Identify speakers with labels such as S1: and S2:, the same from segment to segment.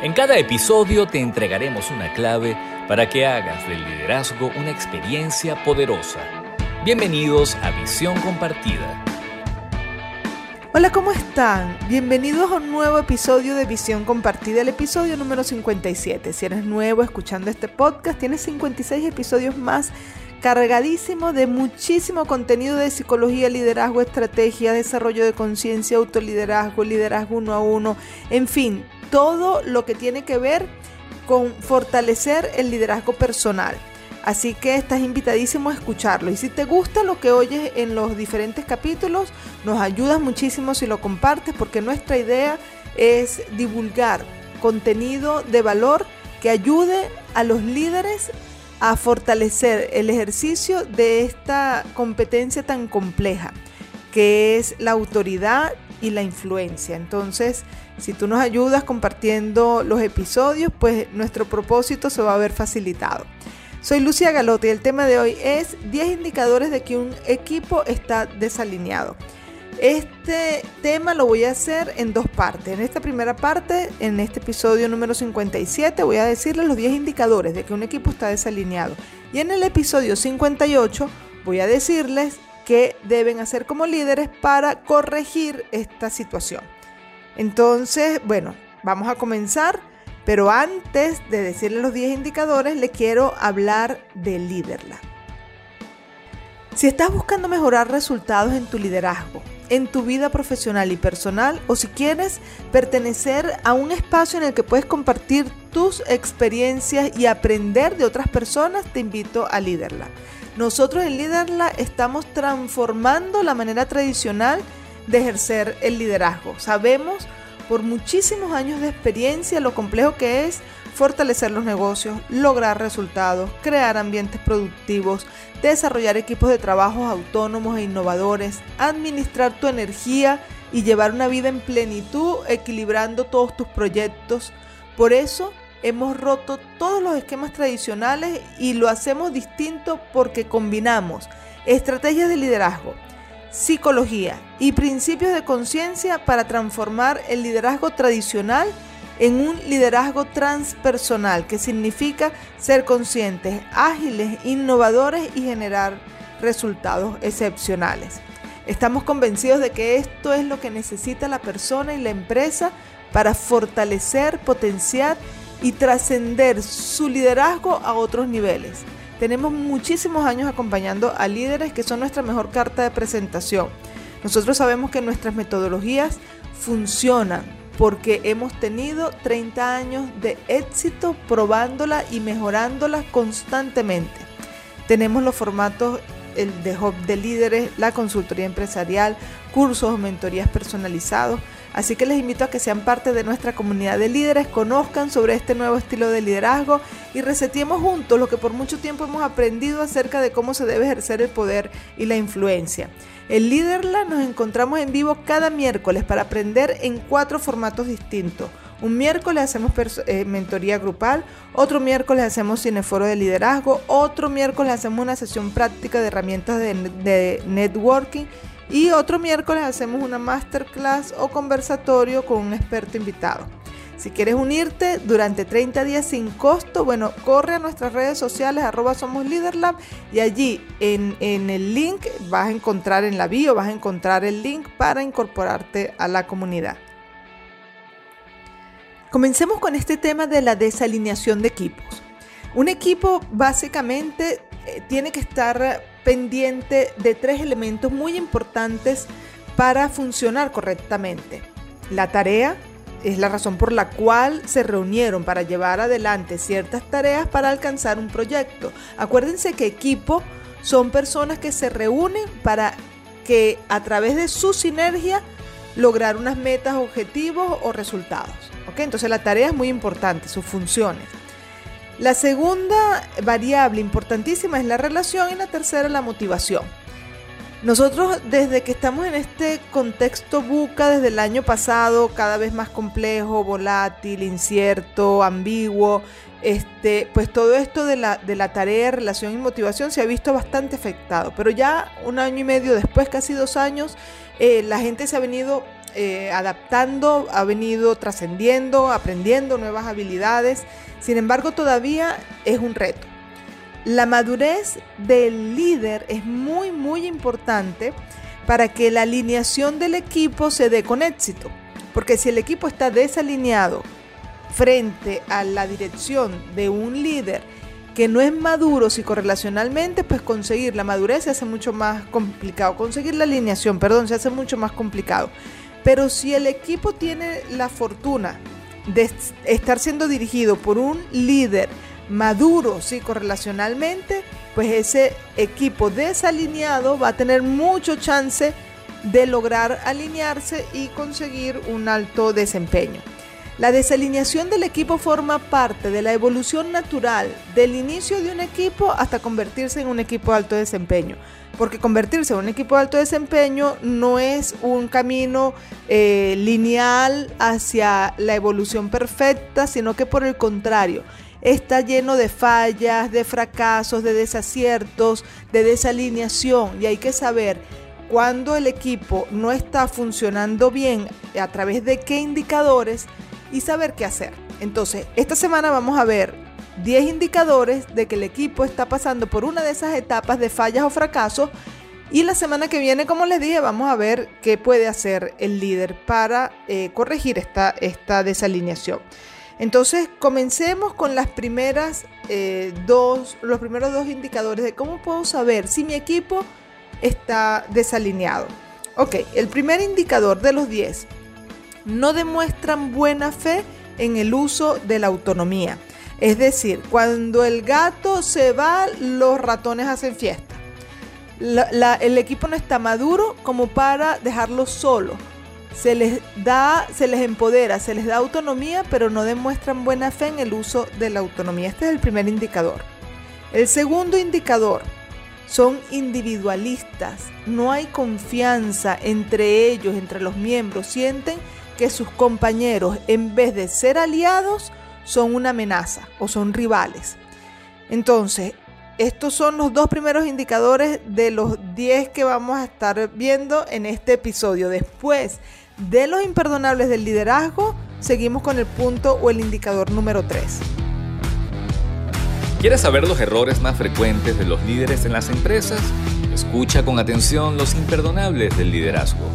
S1: En cada episodio te entregaremos una clave para que hagas del liderazgo una experiencia poderosa. Bienvenidos a Visión Compartida.
S2: Hola, ¿cómo están? Bienvenidos a un nuevo episodio de Visión Compartida, el episodio número 57. Si eres nuevo escuchando este podcast, tienes 56 episodios más cargadísimo de muchísimo contenido de psicología, liderazgo, estrategia, desarrollo de conciencia, autoliderazgo, liderazgo uno a uno, en fin, todo lo que tiene que ver con fortalecer el liderazgo personal. Así que estás invitadísimo a escucharlo. Y si te gusta lo que oyes en los diferentes capítulos, nos ayudas muchísimo si lo compartes porque nuestra idea es divulgar contenido de valor que ayude a los líderes a fortalecer el ejercicio de esta competencia tan compleja que es la autoridad y la influencia. Entonces, si tú nos ayudas compartiendo los episodios, pues nuestro propósito se va a ver facilitado. Soy Lucia Galote y el tema de hoy es 10 indicadores de que un equipo está desalineado. Este tema lo voy a hacer en dos partes. En esta primera parte, en este episodio número 57, voy a decirles los 10 indicadores de que un equipo está desalineado. Y en el episodio 58 voy a decirles qué deben hacer como líderes para corregir esta situación. Entonces, bueno, vamos a comenzar, pero antes de decirles los 10 indicadores, le quiero hablar de Liderla. Si estás buscando mejorar resultados en tu liderazgo, en tu vida profesional y personal o si quieres pertenecer a un espacio en el que puedes compartir tus experiencias y aprender de otras personas, te invito a Liderla. Nosotros en Liderla estamos transformando la manera tradicional de ejercer el liderazgo. Sabemos por muchísimos años de experiencia lo complejo que es fortalecer los negocios, lograr resultados, crear ambientes productivos, desarrollar equipos de trabajo autónomos e innovadores, administrar tu energía y llevar una vida en plenitud equilibrando todos tus proyectos. Por eso hemos roto todos los esquemas tradicionales y lo hacemos distinto porque combinamos estrategias de liderazgo, psicología y principios de conciencia para transformar el liderazgo tradicional en un liderazgo transpersonal, que significa ser conscientes, ágiles, innovadores y generar resultados excepcionales. Estamos convencidos de que esto es lo que necesita la persona y la empresa para fortalecer, potenciar y trascender su liderazgo a otros niveles. Tenemos muchísimos años acompañando a líderes que son nuestra mejor carta de presentación. Nosotros sabemos que nuestras metodologías funcionan porque hemos tenido 30 años de éxito probándola y mejorándola constantemente. Tenemos los formatos el de Hub de líderes, la consultoría empresarial, cursos o mentorías personalizados. Así que les invito a que sean parte de nuestra comunidad de líderes, conozcan sobre este nuevo estilo de liderazgo y reseteemos juntos lo que por mucho tiempo hemos aprendido acerca de cómo se debe ejercer el poder y la influencia. En Líderla nos encontramos en vivo cada miércoles para aprender en cuatro formatos distintos. Un miércoles hacemos eh, mentoría grupal, otro miércoles hacemos cineforo de liderazgo, otro miércoles hacemos una sesión práctica de herramientas de networking y otro miércoles hacemos una masterclass o conversatorio con un experto invitado. Si quieres unirte durante 30 días sin costo, bueno, corre a nuestras redes sociales arroba somos Leaderlab y allí en, en, el link vas a encontrar en la bio, vas a encontrar el link para incorporarte a la comunidad. Comencemos con este tema de la desalineación de equipos. Un equipo básicamente eh, tiene que estar pendiente de tres elementos muy importantes para funcionar correctamente. La tarea, es la razón por la cual se reunieron para llevar adelante ciertas tareas para alcanzar un proyecto. Acuérdense que equipo son personas que se reúnen para que a través de su sinergia lograr unas metas, objetivos o resultados. ¿ok? Entonces la tarea es muy importante, sus funciones. La segunda variable importantísima es la relación y la tercera la motivación. Nosotros desde que estamos en este contexto buca desde el año pasado, cada vez más complejo, volátil, incierto, ambiguo, este, pues todo esto de la, de la tarea, relación y motivación se ha visto bastante afectado. Pero ya un año y medio después, casi dos años, eh, la gente se ha venido eh, adaptando, ha venido trascendiendo, aprendiendo nuevas habilidades. Sin embargo, todavía es un reto. La madurez del líder es muy, muy importante para que la alineación del equipo se dé con éxito. Porque si el equipo está desalineado frente a la dirección de un líder que no es maduro psicorrelacionalmente, pues conseguir la madurez se hace mucho más complicado. Conseguir la alineación, perdón, se hace mucho más complicado. Pero si el equipo tiene la fortuna de estar siendo dirigido por un líder maduro psicorrelacionalmente, pues ese equipo desalineado va a tener mucho chance de lograr alinearse y conseguir un alto desempeño. La desalineación del equipo forma parte de la evolución natural del inicio de un equipo hasta convertirse en un equipo de alto desempeño. Porque convertirse en un equipo de alto desempeño no es un camino eh, lineal hacia la evolución perfecta, sino que por el contrario, está lleno de fallas, de fracasos, de desaciertos, de desalineación. Y hay que saber cuando el equipo no está funcionando bien, a través de qué indicadores y saber qué hacer. Entonces, esta semana vamos a ver 10 indicadores de que el equipo está pasando por una de esas etapas de fallas o fracasos. Y la semana que viene, como les dije, vamos a ver qué puede hacer el líder para eh, corregir esta, esta desalineación. Entonces, comencemos con las primeras eh, dos, los primeros dos indicadores de cómo puedo saber si mi equipo está desalineado. Ok, el primer indicador de los 10 no demuestran buena fe en el uso de la autonomía. Es decir, cuando el gato se va, los ratones hacen fiesta. el equipo no está maduro como para dejarlo solo. Se les da, se les empodera, se les da autonomía, pero no demuestran buena fe en el uso de la autonomía. Este es el primer indicador. El segundo indicador, son individualistas, no hay confianza entre ellos, entre los miembros, sienten que sus compañeros, en vez de ser aliados, son una amenaza o son rivales. Entonces, estos son los dos primeros indicadores de los 10 que vamos a estar viendo en este episodio. Después de los imperdonables del liderazgo, seguimos con el punto o el indicador número 3.
S1: ¿Quieres saber los errores más frecuentes de los líderes en las empresas? Escucha con atención los imperdonables del liderazgo.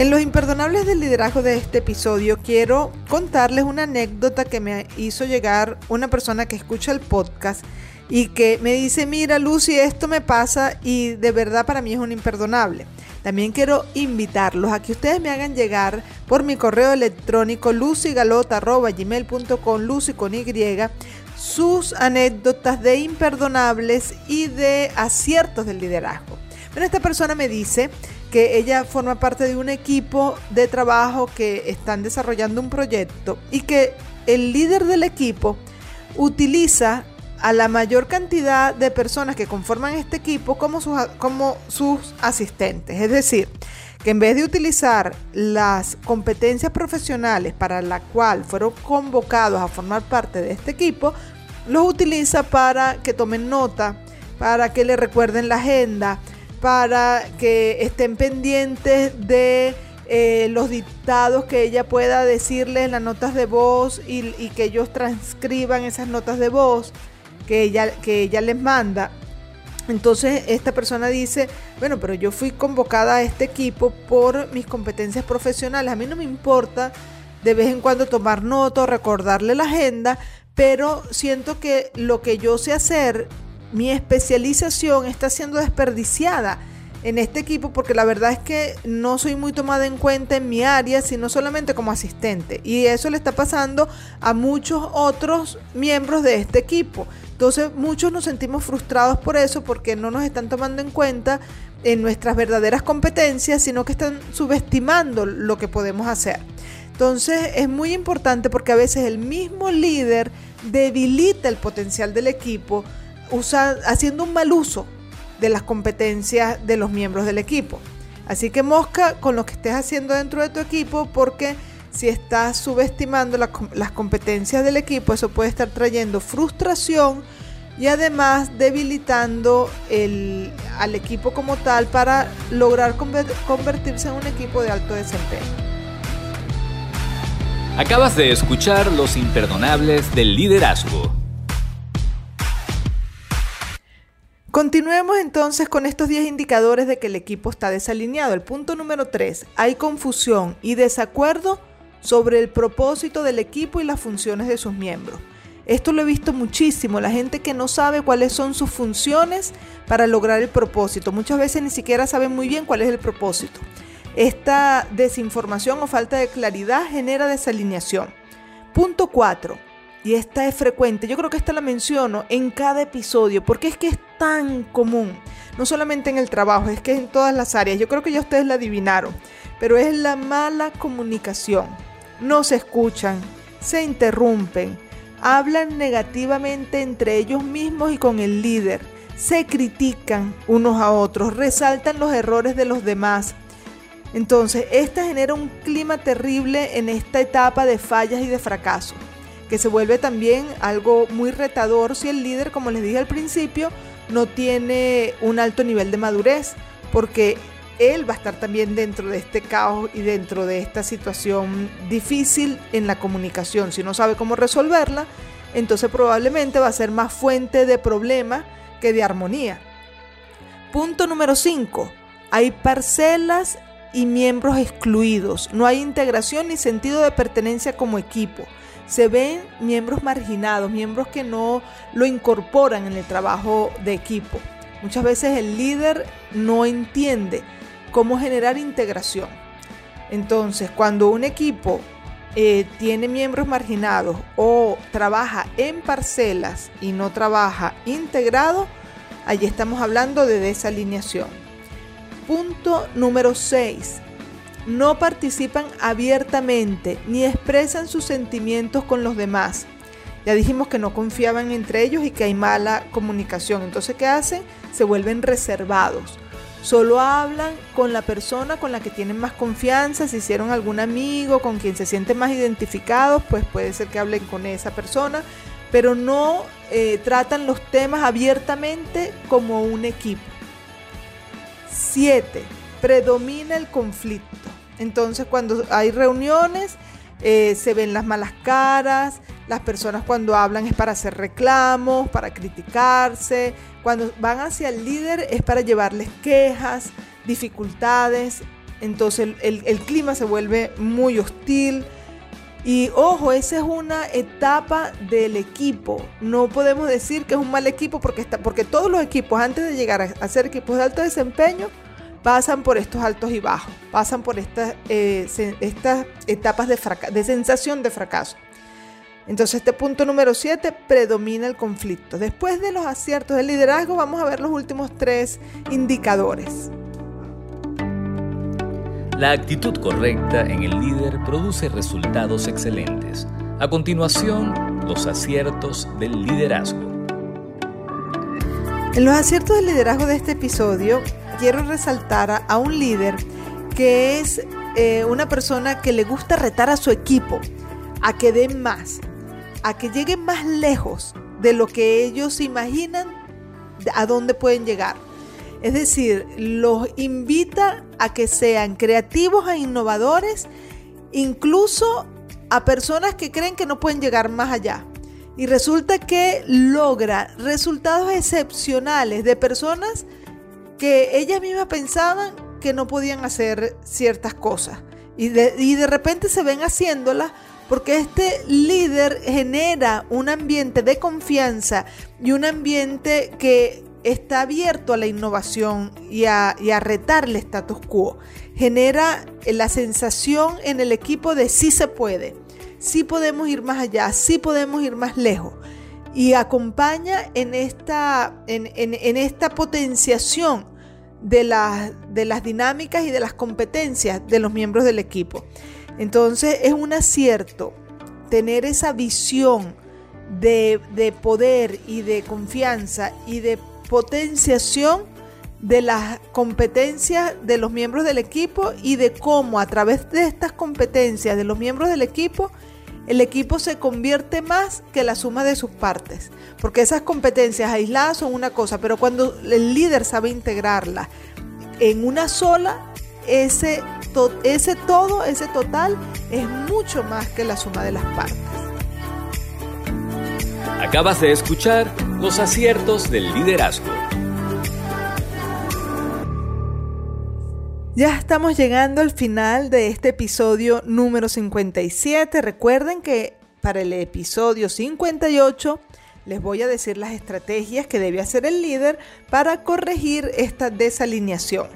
S2: En los imperdonables del liderazgo de este episodio quiero contarles una anécdota que me hizo llegar una persona que escucha el podcast y que me dice, mira Lucy, esto me pasa y de verdad para mí es un imperdonable. También quiero invitarlos a que ustedes me hagan llegar por mi correo electrónico lucygalota.gmail.com, lucy con Y, sus anécdotas de imperdonables y de aciertos del liderazgo. Bueno, esta persona me dice que ella forma parte de un equipo de trabajo que están desarrollando un proyecto y que el líder del equipo utiliza a la mayor cantidad de personas que conforman este equipo como sus, como sus asistentes. Es decir, que en vez de utilizar las competencias profesionales para la cual fueron convocados a formar parte de este equipo, los utiliza para que tomen nota, para que le recuerden la agenda, para que estén pendientes de eh, los dictados que ella pueda decirles en las notas de voz y, que ellos transcriban esas notas de voz que ella, que ella les manda. Entonces esta persona dice, bueno, pero yo fui convocada a este equipo por mis competencias profesionales. A mí no me importa de vez en cuando tomar nota recordarle la agenda, pero siento que lo que yo sé hacer, mi especialización está siendo desperdiciada en este equipo porque la verdad es que no soy muy tomada en cuenta en mi área, sino solamente como asistente. Y eso le está pasando a muchos otros miembros de este equipo. Entonces muchos nos sentimos frustrados por eso porque no nos están tomando en cuenta en nuestras verdaderas competencias, sino que están subestimando lo que podemos hacer. Entonces es muy importante porque a veces el mismo líder debilita el potencial del equipo haciendo un mal uso de las competencias de los miembros del equipo. Así que mosca con lo que estés haciendo dentro de tu equipo porque si estás subestimando las competencias del equipo, eso puede estar trayendo frustración y además debilitando al equipo como tal para lograr convertirse en un equipo de alto desempeño.
S1: Acabas de escuchar Los Imperdonables del Liderazgo.
S2: Continuemos entonces con estos 10 indicadores de que el equipo está desalineado. El punto número 3, hay confusión y desacuerdo sobre el propósito del equipo y las funciones de sus miembros. Esto lo he visto muchísimo, la gente que no sabe cuáles son sus funciones para lograr el propósito. Muchas veces ni siquiera saben muy bien cuál es el propósito. Esta desinformación o falta de claridad genera desalineación. Punto 4. Y esta es frecuente. Yo creo que esta la menciono en cada episodio porque es que es tan común. No solamente en el trabajo, es que en todas las áreas. Yo creo que ya ustedes la adivinaron. Pero es la mala comunicación. No se escuchan, se interrumpen hablan negativamente entre ellos mismos y con el líder, se critican unos a otros, resaltan los errores de los demás. Entonces, esta genera un clima terrible en esta etapa de fallas y de fracaso, que se vuelve también algo muy retador si el líder, como les dije al principio, no tiene un alto nivel de madurez, porque él va a estar también dentro de este caos y dentro de esta situación difícil en la comunicación. Si no sabe cómo resolverla, entonces probablemente va a ser más fuente de problema que de armonía. Punto número 5. Hay parcelas y miembros excluidos. No hay integración ni sentido de pertenencia como equipo. Se ven miembros marginados, miembros que no lo incorporan en el trabajo de equipo. Muchas veces el líder no entiende cómo generar integración. Entonces, cuando un equipo eh, tiene miembros marginados o trabaja en parcelas y no trabaja integrado, allí estamos hablando de desalineación. Punto número 6. No participan abiertamente ni expresan sus sentimientos con los demás. Ya dijimos que no confiaban entre ellos y que hay mala comunicación. Entonces, ¿qué hacen? Se vuelven reservados Solo hablan con la persona con la que tienen más confianza, si hicieron algún amigo con quien se sienten más identificados, pues puede ser que hablen con esa persona, pero no eh, tratan los temas abiertamente como un equipo. 7. Predomina el conflicto. Entonces cuando hay reuniones eh, se ven las malas caras, las personas cuando hablan es para hacer reclamos, para criticarse, cuando van hacia el líder es para llevarles quejas, dificultades, entonces el, clima se vuelve muy hostil. Y ojo, esa es una etapa del equipo. No podemos decir que es un mal equipo porque, está, porque todos los equipos antes de llegar a, ser equipos de alto desempeño pasan por estos altos y bajos, pasan por estas, eh, estas etapas de, de sensación de fracaso. Entonces este punto número 7 predomina el conflicto. Después de los aciertos del liderazgo vamos a ver los últimos tres indicadores.
S1: La actitud correcta en el líder produce resultados excelentes. A continuación, los aciertos del liderazgo.
S2: En los aciertos del liderazgo de este episodio, quiero resaltar a, un líder que es eh, una persona que le gusta retar a su equipo a que den más, a que lleguen más lejos de lo que ellos imaginan a dónde pueden llegar. Es decir, los invita a que sean creativos e innovadores, incluso a personas que creen que no pueden llegar más allá. Y resulta que logra resultados excepcionales de personas que ellas mismas pensaban que no podían hacer ciertas cosas. Y de, y de repente se ven haciéndolas porque este líder genera un ambiente de confianza y un ambiente que está abierto a la innovación y a, retar el status quo. Genera la sensación en el equipo de sí se puede, sí podemos ir más allá, sí podemos ir más lejos. Y acompaña en esta, en, esta potenciación de, de las dinámicas y de las competencias de los miembros del equipo. Entonces es un acierto tener esa visión de, poder y de confianza y de potenciación de las competencias de los miembros del equipo y de cómo a través de estas competencias de los miembros del equipo el equipo se convierte más que la suma de sus partes, porque esas competencias aisladas son una cosa, pero cuando el líder sabe integrarla en una sola, ese, ese todo, ese total, es mucho más que la suma de las partes.
S1: Acabas de escuchar los aciertos del liderazgo.
S2: Ya estamos llegando al final de este episodio número 57. Recuerden que para el episodio 58 les voy a decir las estrategias que debe hacer el líder para corregir esta desalineación.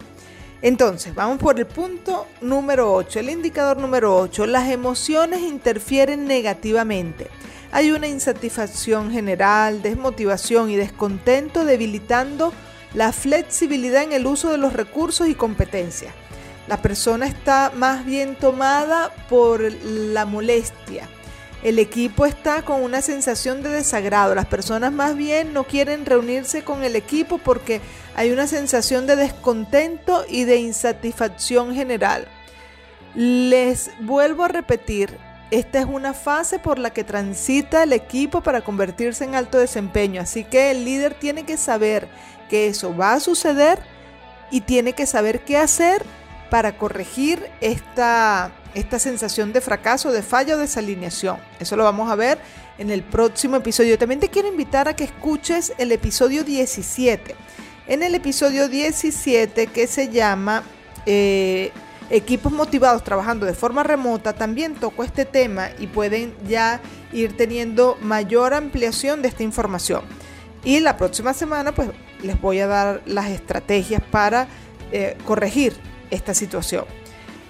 S2: Entonces, vamos por el punto número 8, el indicador número 8. Las emociones interfieren negativamente. Hay una insatisfacción general, desmotivación y descontento debilitando la flexibilidad en el uso de los recursos y competencias. La persona está más bien tomada por la molestia. El equipo está con una sensación de desagrado. Las personas más bien no quieren reunirse con el equipo porque hay una sensación de descontento y de insatisfacción general. Les vuelvo a repetir, esta es una fase por la que transita el equipo para convertirse en alto desempeño, así que el líder tiene que saber que eso va a suceder y tiene que saber qué hacer para corregir esta, esta sensación de fracaso, de falla o desalineación. Eso lo vamos a ver en el próximo episodio. También te quiero invitar a que escuches el episodio 17. En el episodio 17 que se llama eh, equipos motivados trabajando de forma remota también toco este tema y pueden ya ir teniendo mayor ampliación de esta información. Y la próxima semana pues les voy a dar las estrategias para eh, corregir esta situación.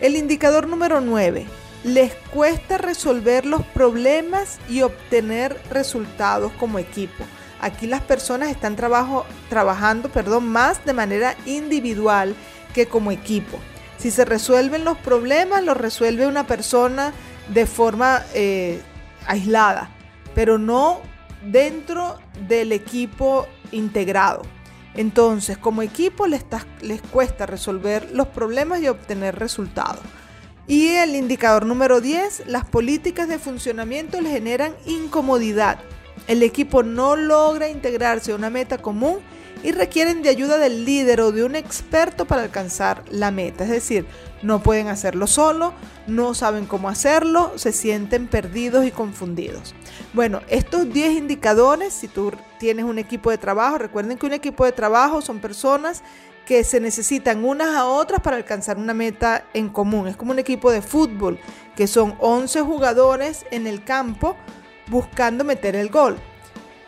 S2: El indicador número 9. Les cuesta resolver los problemas y obtener resultados como equipo. Aquí las personas están trabajo, trabajando perdón, más de manera individual que como equipo. Si se resuelven los problemas, los resuelve una persona de forma eh, aislada, pero no dentro del equipo integrado. Entonces, como equipo les, les cuesta resolver los problemas y obtener resultados. Y el indicador número 10, las políticas de funcionamiento les generan incomodidad. El equipo no logra integrarse a una meta común y requieren de ayuda del líder o de un experto para alcanzar la meta. Es decir, no pueden hacerlo solo, no saben cómo hacerlo, se sienten perdidos y confundidos. Bueno, estos 10 indicadores, si tú tienes un equipo de trabajo, recuerden que un equipo de trabajo son personas que se necesitan unas a otras para alcanzar una meta en común. Es como un equipo de fútbol, que son 11 jugadores en el campo buscando meter el gol.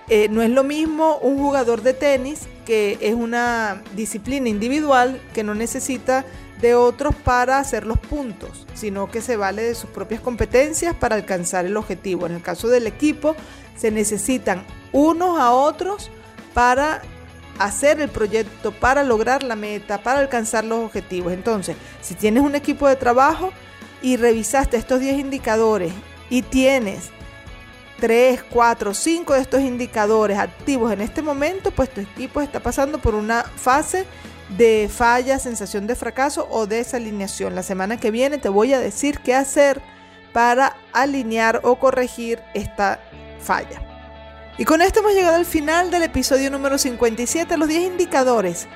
S2: Eh, no es lo mismo un jugador de tenis, que es una disciplina individual que no necesita de otros para hacer los puntos, sino que se vale de sus propias competencias para alcanzar el objetivo. En el caso del equipo, se necesitan unos a otros para hacer el proyecto, para lograr la meta, para alcanzar los objetivos. Entonces, si tienes un equipo de trabajo y revisaste estos 10 indicadores y tienes 3, 4, 5 de estos indicadores activos en este momento, pues tu equipo está pasando por una fase de falla, sensación de fracaso o desalineación. La semana que viene te voy a decir qué hacer para alinear o corregir esta falla. Y con esto hemos llegado al final del episodio número 57, los 10 indicadores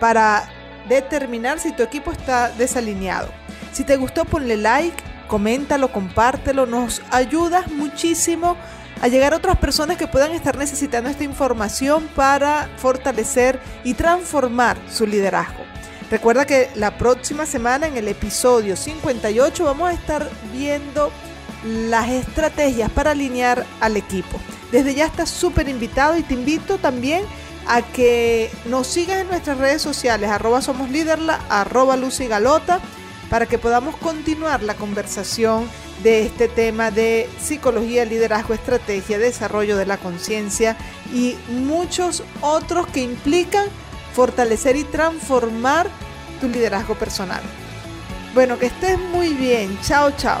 S2: para determinar si tu equipo está desalineado. Si te gustó, ponle like coméntalo, compártelo, nos ayudas muchísimo a llegar a otras personas que puedan estar necesitando esta información para fortalecer y transformar su liderazgo. Recuerda que la próxima semana en el episodio 58 vamos a estar viendo las estrategias para alinear al equipo. Desde ya estás súper invitado y te invito también a que nos sigas en nuestras redes sociales, arroba somos líderla, arroba Lucy Galota para que podamos continuar la conversación de este tema de psicología, liderazgo, estrategia, desarrollo de la conciencia y muchos otros que implican fortalecer y transformar tu liderazgo personal. Bueno, que estés muy bien. Chao, chao.